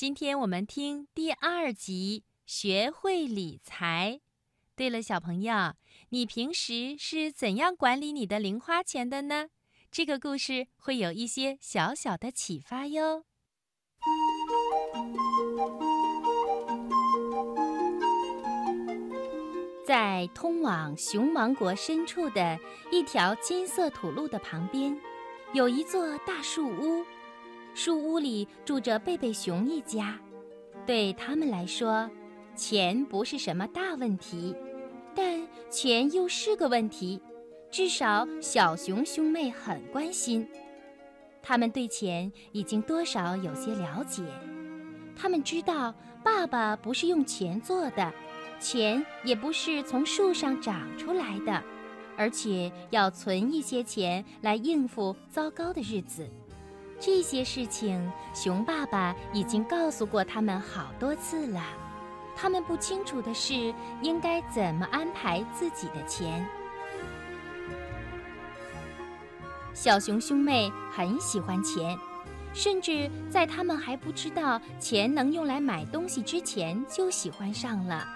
今天我们听第二集，学会理财。对了，小朋友，你平时是怎样管理你的零花钱的呢？这个故事会有一些小小的启发哟。在通往熊王国深处的一条金色土路的旁边，有一座大树屋。树屋里住着贝贝熊一家，对他们来说，钱不是什么大问题，但钱又是个问题。至少小熊兄妹很关心，他们对钱已经多少有些了解。他们知道，爸爸不是用钱做的，钱也不是从树上长出来的，而且要存一些钱来应付糟糕的日子。这些事情，熊爸爸已经告诉过他们好多次了。他们不清楚的是，应该怎么安排自己的钱。小熊兄妹很喜欢钱，甚至在他们还不知道钱能用来买东西之前，就喜欢上了。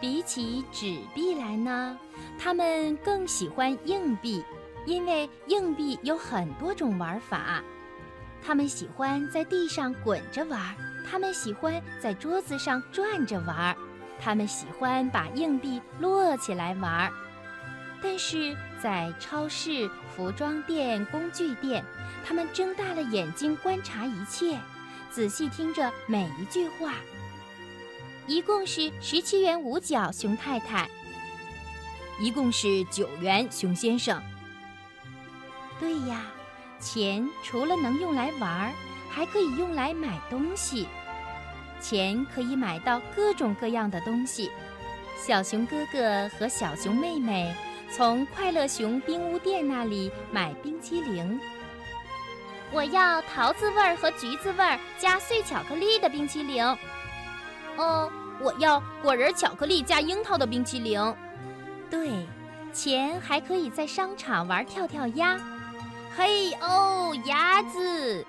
比起纸币来呢，他们更喜欢硬币，因为硬币有很多种玩法。他们喜欢在地上滚着玩儿，他们喜欢在桌子上转着玩儿，他们喜欢把硬币摞起来玩儿。但是在超市、服装店、工具店，他们睁大了眼睛观察一切，仔细听着每一句话。一共是十七元五角，熊太太。一共是九元，熊先生。对呀。钱除了能用来玩儿，还可以用来买东西。钱可以买到各种各样的东西。小熊哥哥和小熊妹妹从快乐熊冰屋店那里买冰激凌。我要桃子味儿和橘子味儿加碎巧克力的冰淇淋。哦，我要果仁巧克力加樱桃的冰淇淋。对，钱还可以在商场玩跳跳鸭。嘿哦，鸭子！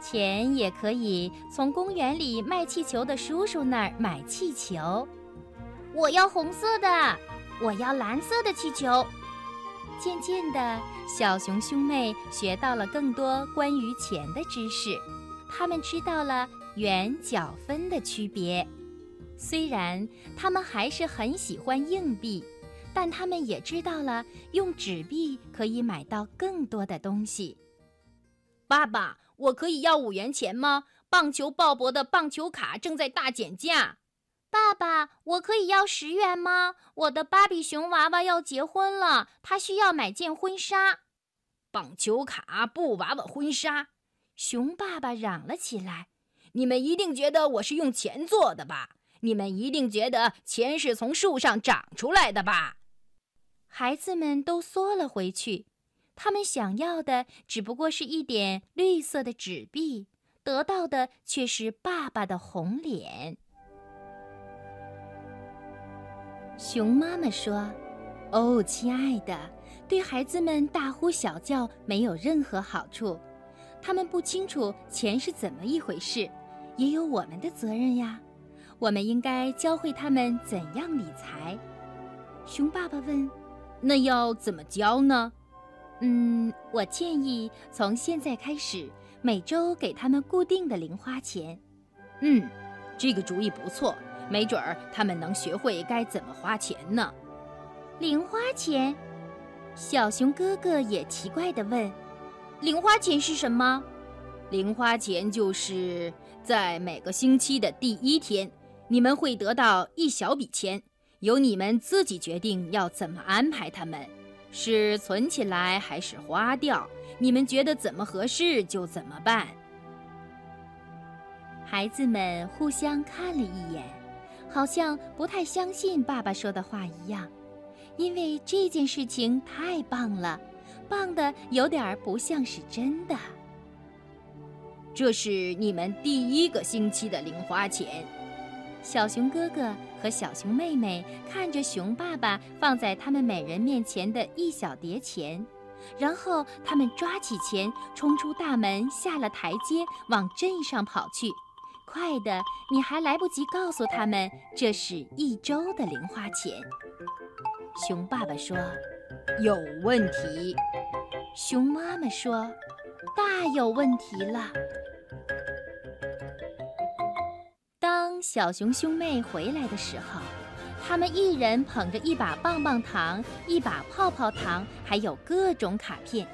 钱也可以从公园里卖气球的叔叔那儿买气球。我要红色的，我要蓝色的气球。渐渐的，小熊兄妹学到了更多关于钱的知识，他们知道了元角分的区别。虽然他们还是很喜欢硬币。但他们也知道了，用纸币可以买到更多的东西。爸爸，我可以要五元钱吗？棒球鲍勃的棒球卡正在大减价。爸爸，我可以要十元吗？我的芭比熊娃娃要结婚了，他需要买件婚纱。棒球卡、布娃娃婚纱，熊爸爸嚷了起来：“你们一定觉得我是用钱做的吧？你们一定觉得钱是从树上长出来的吧？”孩子们都缩了回去，他们想要的只不过是一点绿色的纸币，得到的却是爸爸的红脸。熊妈妈说：“哦，亲爱的，对孩子们大呼小叫没有任何好处，他们不清楚钱是怎么一回事，也有我们的责任呀。我们应该教会他们怎样理财。”熊爸爸问。那要怎么教呢？嗯，我建议从现在开始，每周给他们固定的零花钱。嗯，这个主意不错，没准儿他们能学会该怎么花钱呢。零花钱？小熊哥哥也奇怪地问：“零花钱是什么？”零花钱就是在每个星期的第一天，你们会得到一小笔钱。由你们自己决定要怎么安排它们，是存起来还是花掉？你们觉得怎么合适就怎么办。孩子们互相看了一眼，好像不太相信爸爸说的话一样，因为这件事情太棒了，棒的有点不像是真的。这是你们第一个星期的零花钱。小熊哥哥和小熊妹妹看着熊爸爸放在他们每人面前的一小叠钱，然后他们抓起钱，冲出大门，下了台阶，往镇上跑去。快的，你还来不及告诉他们这是一周的零花钱。熊爸爸说：“有问题。”熊妈妈说：“大有问题了。”小熊兄妹回来的时候，他们一人捧着一把棒棒糖、一把泡泡糖，还有各种卡片。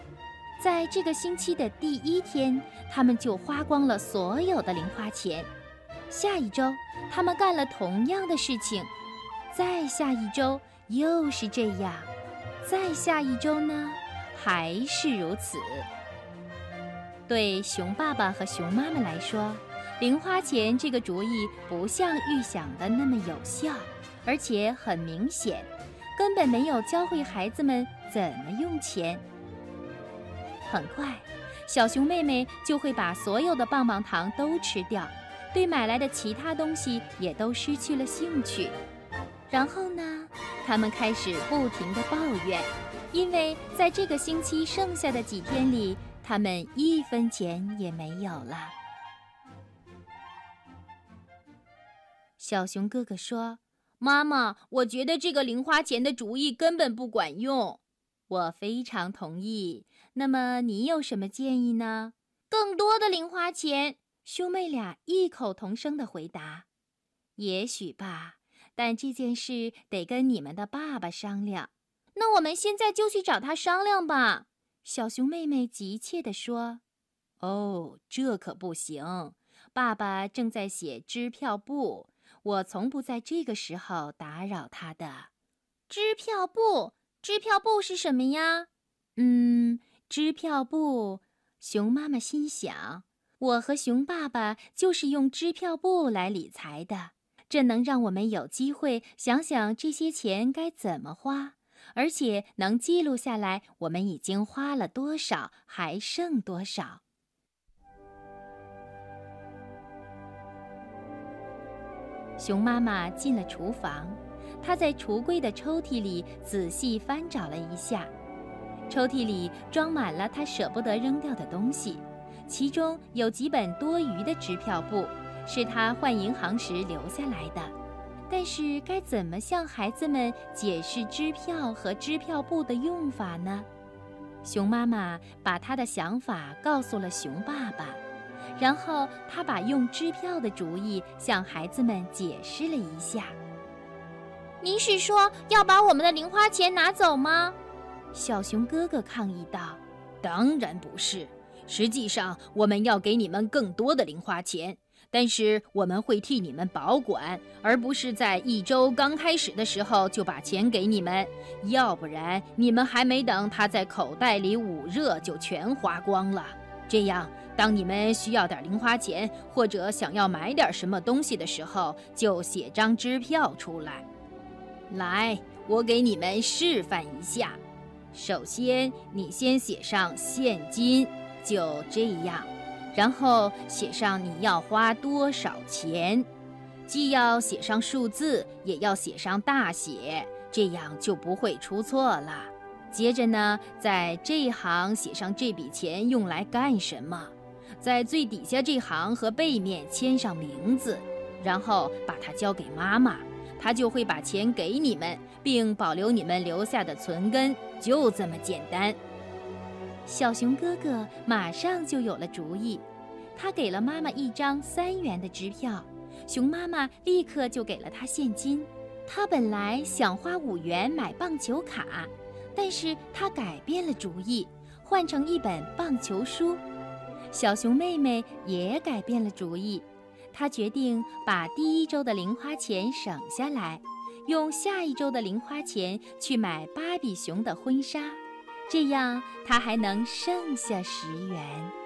在这个星期的第一天，他们就花光了所有的零花钱。下一周，他们干了同样的事情。再下一周又是这样，再下一周呢，还是如此。对熊爸爸和熊妈妈来说，零花钱这个主意不像预想的那么有效，而且很明显，根本没有教会孩子们怎么用钱。很快，小熊妹妹就会把所有的棒棒糖都吃掉，对买来的其他东西也都失去了兴趣。然后呢，他们开始不停地抱怨，因为在这个星期剩下的几天里，他们一分钱也没有了。小熊哥哥说：“妈妈，我觉得这个零花钱的主意根本不管用。”我非常同意。那么你有什么建议呢？更多的零花钱。兄妹俩异口同声的回答：“也许吧，但这件事得跟你们的爸爸商量。”那我们现在就去找他商量吧。小熊妹妹急切地说：“哦，这可不行！爸爸正在写支票簿，我从不在这个时候打扰他的。”支票簿？支票簿是什么呀？嗯。支票簿，熊妈妈心想：“我和熊爸爸就是用支票簿来理财的，这能让我们有机会想想这些钱该怎么花，而且能记录下来我们已经花了多少，还剩多少。”熊妈妈进了厨房，她在橱柜的抽屉里仔细翻找了一下。抽屉里装满了她舍不得扔掉的东西，其中有几本多余的支票簿，是她换银行时留下来的。但是该怎么向孩子们解释支票和支票簿的用法呢？熊妈妈把她的想法告诉了熊爸爸，然后他把用支票的主意向孩子们解释了一下。您是说要把我们的零花钱拿走吗？小熊哥哥抗议道：“当然不是，实际上我们要给你们更多的零花钱，但是我们会替你们保管，而不是在一周刚开始的时候就把钱给你们，要不然你们还没等他在口袋里捂热就全花光了。这样，当你们需要点零花钱或者想要买点什么东西的时候，就写张支票出来。来，我给你们示范一下。”首先，你先写上现金，就这样，然后写上你要花多少钱，既要写上数字，也要写上大写，这样就不会出错了。接着呢，在这一行写上这笔钱用来干什么，在最底下这行和背面签上名字，然后把它交给妈妈。他就会把钱给你们，并保留你们留下的存根，就这么简单。小熊哥哥马上就有了主意，他给了妈妈一张三元的支票，熊妈妈立刻就给了他现金。他本来想花五元买棒球卡，但是他改变了主意，换成一本棒球书。小熊妹妹也改变了主意。她决定把第一周的零花钱省下来，用下一周的零花钱去买芭比熊的婚纱，这样她还能剩下十元。